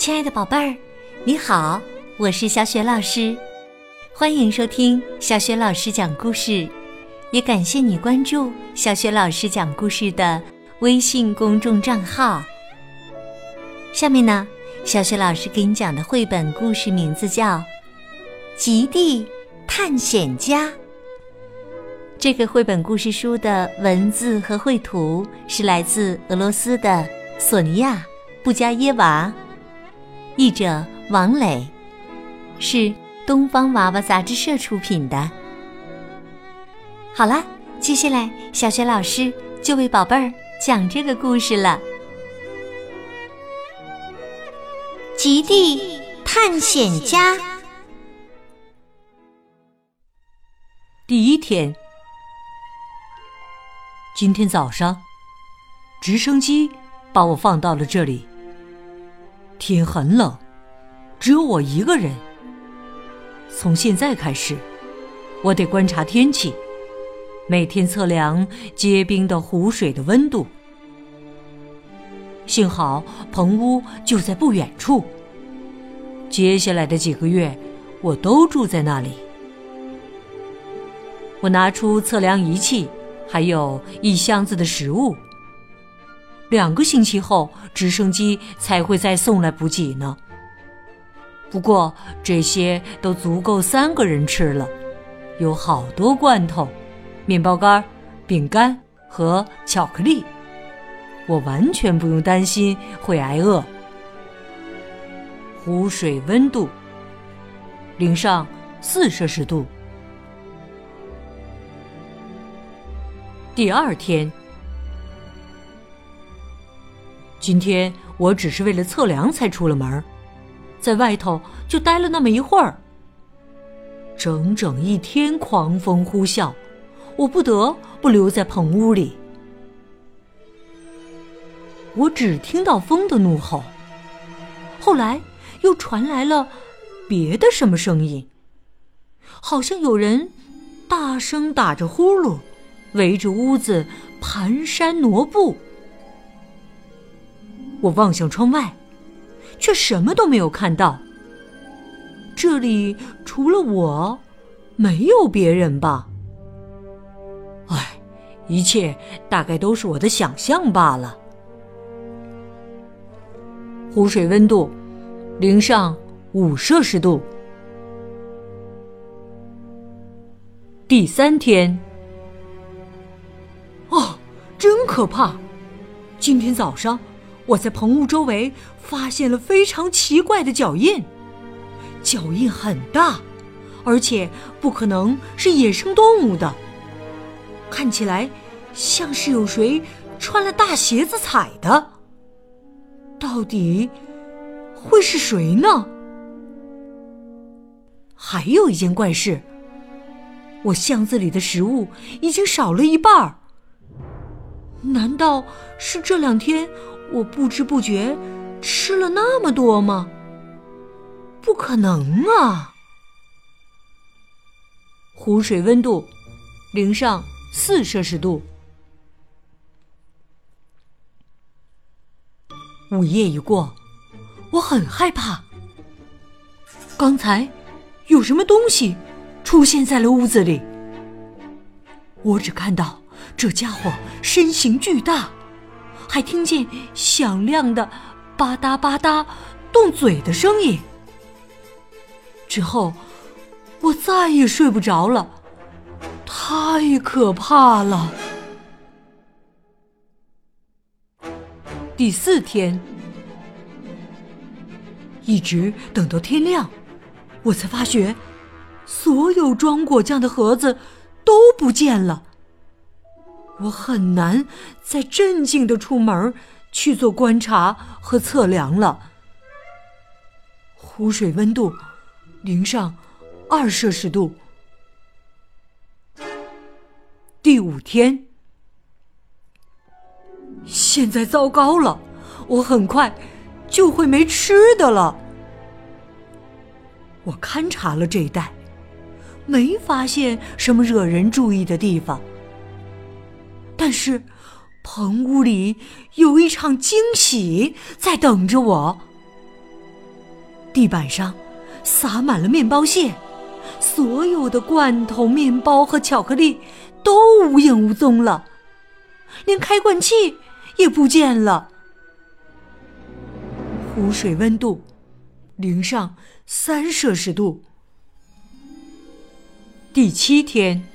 亲爱的宝贝儿，你好，我是小雪老师，欢迎收听小雪老师讲故事，也感谢你关注小雪老师讲故事的微信公众账号。下面呢，小雪老师给你讲的绘本故事名字叫《极地探险家》。这个绘本故事书的文字和绘图是来自俄罗斯的索尼娅·布加耶娃。译者王磊，是东方娃娃杂志社出品的。好啦，接下来小雪老师就为宝贝儿讲这个故事了。极地探险家第一天，今天早上，直升机把我放到了这里。天很冷，只有我一个人。从现在开始，我得观察天气，每天测量结冰的湖水的温度。幸好棚屋就在不远处。接下来的几个月，我都住在那里。我拿出测量仪器，还有一箱子的食物。两个星期后，直升机才会再送来补给呢。不过这些都足够三个人吃了，有好多罐头、面包干、饼干和巧克力，我完全不用担心会挨饿。湖水温度零上四摄氏度。第二天。今天我只是为了测量才出了门，在外头就待了那么一会儿。整整一天狂风呼啸，我不得不留在棚屋里。我只听到风的怒吼，后来又传来了别的什么声音，好像有人大声打着呼噜，围着屋子蹒跚挪步。我望向窗外，却什么都没有看到。这里除了我，没有别人吧？唉，一切大概都是我的想象罢了。湖水温度零上五摄氏度。第三天，哦，真可怕！今天早上。我在棚屋周围发现了非常奇怪的脚印，脚印很大，而且不可能是野生动物的，看起来像是有谁穿了大鞋子踩的。到底会是谁呢？还有一件怪事，我箱子里的食物已经少了一半儿。难道是这两天？我不知不觉吃了那么多吗？不可能啊！湖水温度零上四摄氏度。午夜一过，我很害怕。刚才有什么东西出现在了屋子里？我只看到这家伙身形巨大。还听见响亮的“吧嗒吧嗒”动嘴的声音。之后，我再也睡不着了，太可怕了。第四天，一直等到天亮，我才发觉，所有装果酱的盒子都不见了。我很难再镇静的出门去做观察和测量了。湖水温度零上二摄氏度。第五天，现在糟糕了，我很快就会没吃的了。我勘察了这一带，没发现什么惹人注意的地方。但是，棚屋里有一场惊喜在等着我。地板上洒满了面包屑，所有的罐头、面包和巧克力都无影无踪了，连开罐器也不见了。湖水温度零上三摄氏度。第七天，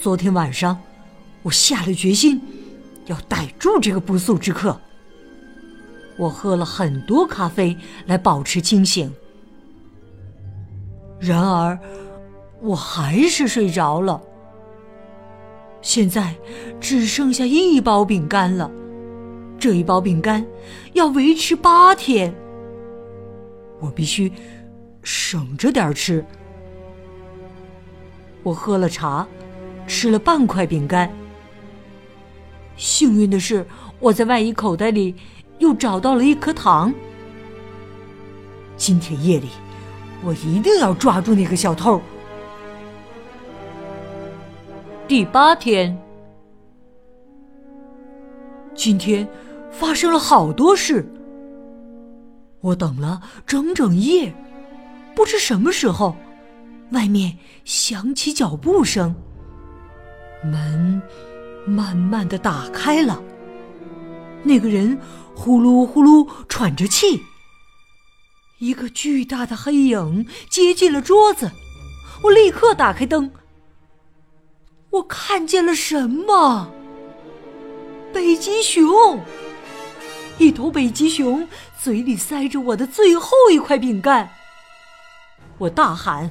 昨天晚上，我下了决心要逮住这个不速之客。我喝了很多咖啡来保持清醒，然而我还是睡着了。现在只剩下一包饼干了，这一包饼干要维持八天，我必须。省着点吃。我喝了茶，吃了半块饼干。幸运的是，我在外衣口袋里又找到了一颗糖。今天夜里，我一定要抓住那个小偷。第八天，今天发生了好多事。我等了整整夜。不知什么时候，外面响起脚步声，门慢慢的打开了。那个人呼噜呼噜喘着气。一个巨大的黑影接近了桌子，我立刻打开灯。我看见了什么？北极熊！一头北极熊嘴里塞着我的最后一块饼干。我大喊：“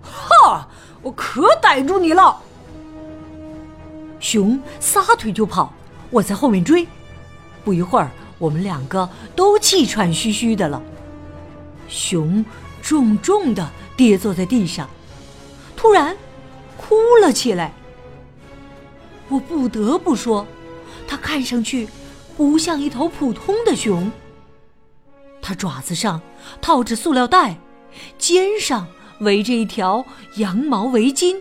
哈！我可逮住你了！”熊撒腿就跑，我在后面追。不一会儿，我们两个都气喘吁吁的了。熊重重的跌坐在地上，突然哭了起来。我不得不说，它看上去不像一头普通的熊。它爪子上套着塑料袋。肩上围着一条羊毛围巾，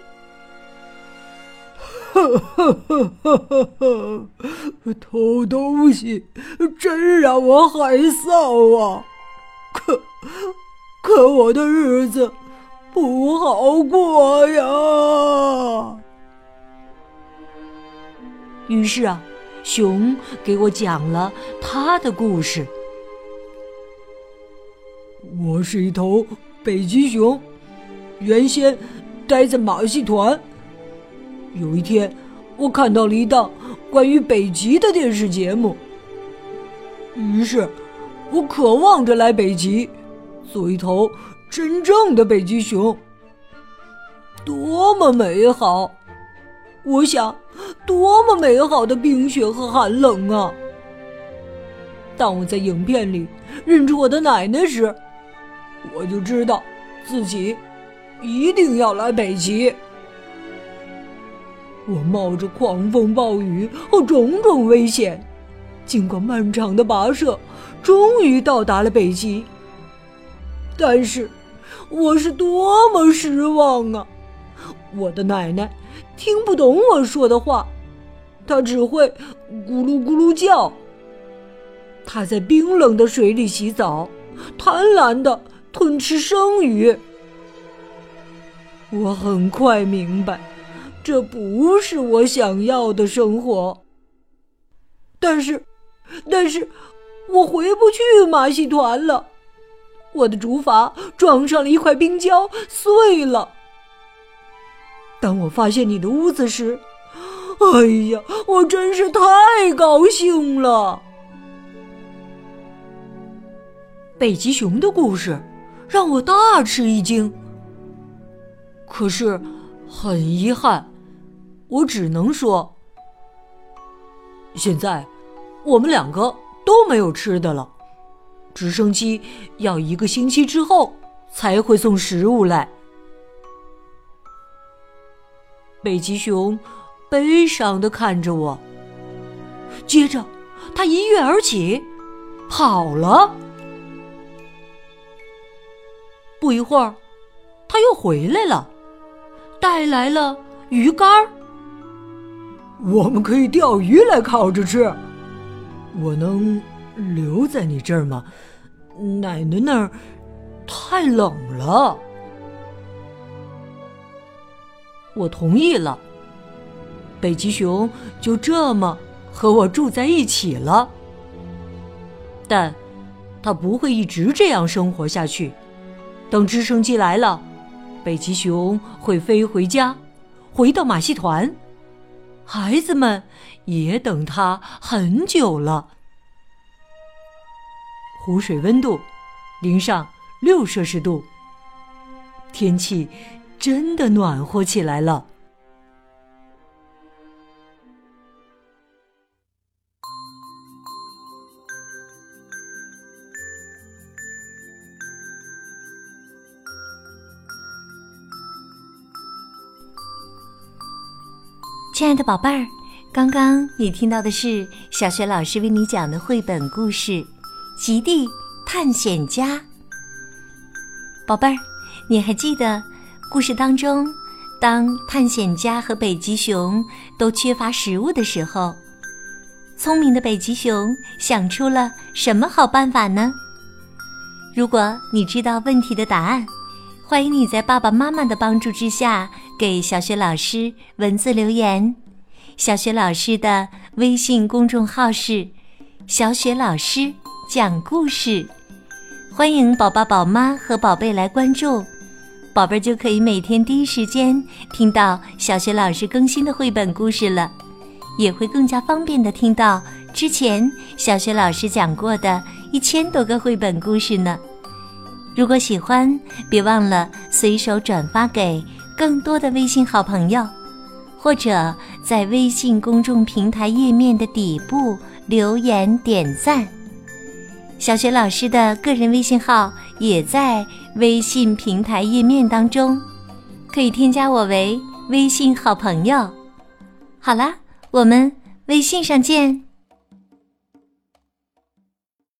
呵呵呵呵呵呵，偷东西真让我害臊啊！可可我的日子不好过呀。于是啊，熊给我讲了他的故事。我是一头北极熊，原先待在马戏团。有一天，我看到了一档关于北极的电视节目，于是，我渴望着来北极，做一头真正的北极熊。多么美好！我想，多么美好的冰雪和寒冷啊！当我在影片里认出我的奶奶时，我就知道，自己一定要来北极。我冒着狂风暴雨和种种危险，经过漫长的跋涉，终于到达了北极。但是，我是多么失望啊！我的奶奶听不懂我说的话，她只会咕噜咕噜叫。她在冰冷的水里洗澡，贪婪的。吞吃生鱼，我很快明白，这不是我想要的生活。但是，但是，我回不去马戏团了。我的竹筏撞上了一块冰胶，碎了。当我发现你的屋子时，哎呀，我真是太高兴了。北极熊的故事。让我大吃一惊。可是，很遗憾，我只能说，现在我们两个都没有吃的了。直升机要一个星期之后才会送食物来。北极熊悲伤的看着我，接着他一跃而起，跑了。不一会儿，他又回来了，带来了鱼竿儿。我们可以钓鱼来烤着吃。我能留在你这儿吗？奶奶那儿太冷了。我同意了。北极熊就这么和我住在一起了，但，它不会一直这样生活下去。等直升机来了，北极熊会飞回家，回到马戏团。孩子们也等他很久了。湖水温度零上六摄氏度，天气真的暖和起来了。亲爱的宝贝儿，刚刚你听到的是小学老师为你讲的绘本故事《极地探险家》。宝贝儿，你还记得故事当中，当探险家和北极熊都缺乏食物的时候，聪明的北极熊想出了什么好办法呢？如果你知道问题的答案，欢迎你在爸爸妈妈的帮助之下。给小雪老师文字留言，小雪老师的微信公众号是“小雪老师讲故事”，欢迎宝宝、宝妈和宝贝来关注，宝贝儿就可以每天第一时间听到小雪老师更新的绘本故事了，也会更加方便的听到之前小雪老师讲过的一千多个绘本故事呢。如果喜欢，别忘了随手转发给。更多的微信好朋友，或者在微信公众平台页面的底部留言点赞。小雪老师的个人微信号也在微信平台页面当中，可以添加我为微信好朋友。好啦，我们微信上见。